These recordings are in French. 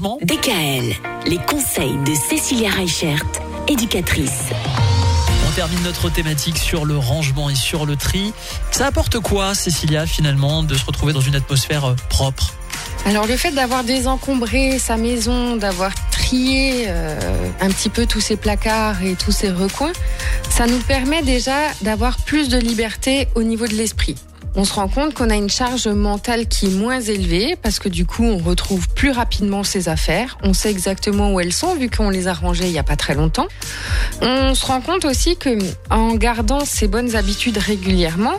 rangement DKL, les conseils de Cécilia Reichert, éducatrice. On termine notre thématique sur le rangement et sur le tri. Ça apporte quoi, Cécilia, finalement, de se retrouver dans une atmosphère euh, propre? Alors le fait d'avoir désencombré sa maison, d'avoir trié euh, un petit peu tous ces placards et tous ces recoins, ça nous permet déjà d'avoir plus de liberté au niveau de l'esprit on se rend compte qu'on a une charge mentale qui est moins élevée parce que du coup, on retrouve plus rapidement ses affaires. On sait exactement où elles sont vu qu'on les a rangées il n'y a pas très longtemps. On se rend compte aussi que en gardant ces bonnes habitudes régulièrement,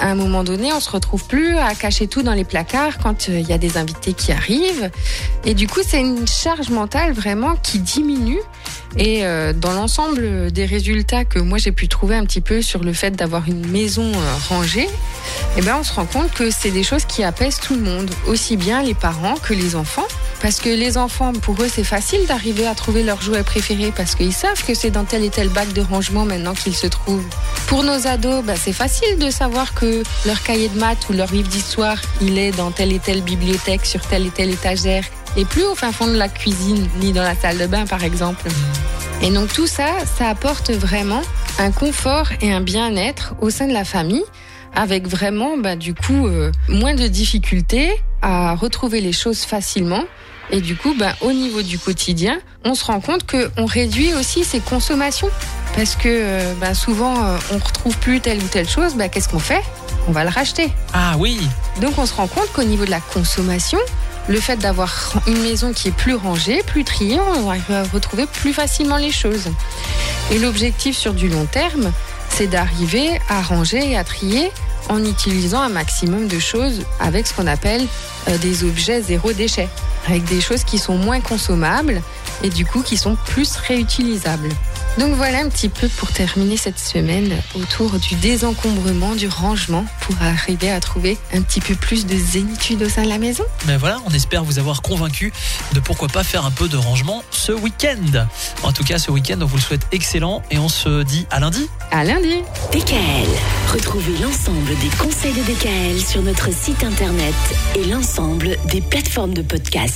à un moment donné, on se retrouve plus à cacher tout dans les placards quand euh, il y a des invités qui arrivent. Et du coup, c'est une charge mentale vraiment qui diminue. Et euh, dans l'ensemble des résultats que moi j'ai pu trouver un petit peu sur le fait d'avoir une maison euh, rangée, eh ben, on se rend compte que c'est des choses qui apaisent tout le monde, aussi bien les parents que les enfants. Parce que les enfants, pour eux, c'est facile d'arriver à trouver leur jouet préféré parce qu'ils savent que c'est dans tel et tel bac de rangement maintenant qu'ils se trouvent. Pour nos ados, bah, c'est facile de savoir que leur cahier de maths ou leur livre d'histoire, il est dans telle et telle bibliothèque, sur telle et telle étagère, et plus au fin fond de la cuisine, ni dans la salle de bain, par exemple. Et donc tout ça, ça apporte vraiment un confort et un bien-être au sein de la famille avec vraiment bah, du coup euh, moins de difficultés à retrouver les choses facilement. Et du coup, bah, au niveau du quotidien, on se rend compte qu'on réduit aussi ses consommations. Parce que euh, bah, souvent, euh, on retrouve plus telle ou telle chose, bah, qu'est-ce qu'on fait? On va le racheter. Ah oui Donc on se rend compte qu'au niveau de la consommation, le fait d'avoir une maison qui est plus rangée, plus triée, on va retrouver plus facilement les choses. Et l'objectif sur du long terme, c'est d'arriver à ranger et à trier en utilisant un maximum de choses avec ce qu'on appelle euh, des objets zéro déchet, avec des choses qui sont moins consommables et du coup qui sont plus réutilisables. Donc voilà un petit peu pour terminer cette semaine autour du désencombrement, du rangement, pour arriver à trouver un petit peu plus de zénitude au sein de la maison. Mais voilà, on espère vous avoir convaincu de pourquoi pas faire un peu de rangement ce week-end. En tout cas, ce week-end, on vous le souhaite excellent et on se dit à lundi. À lundi. DKL. Retrouvez l'ensemble des conseils de DKL sur notre site internet et l'ensemble des plateformes de podcast.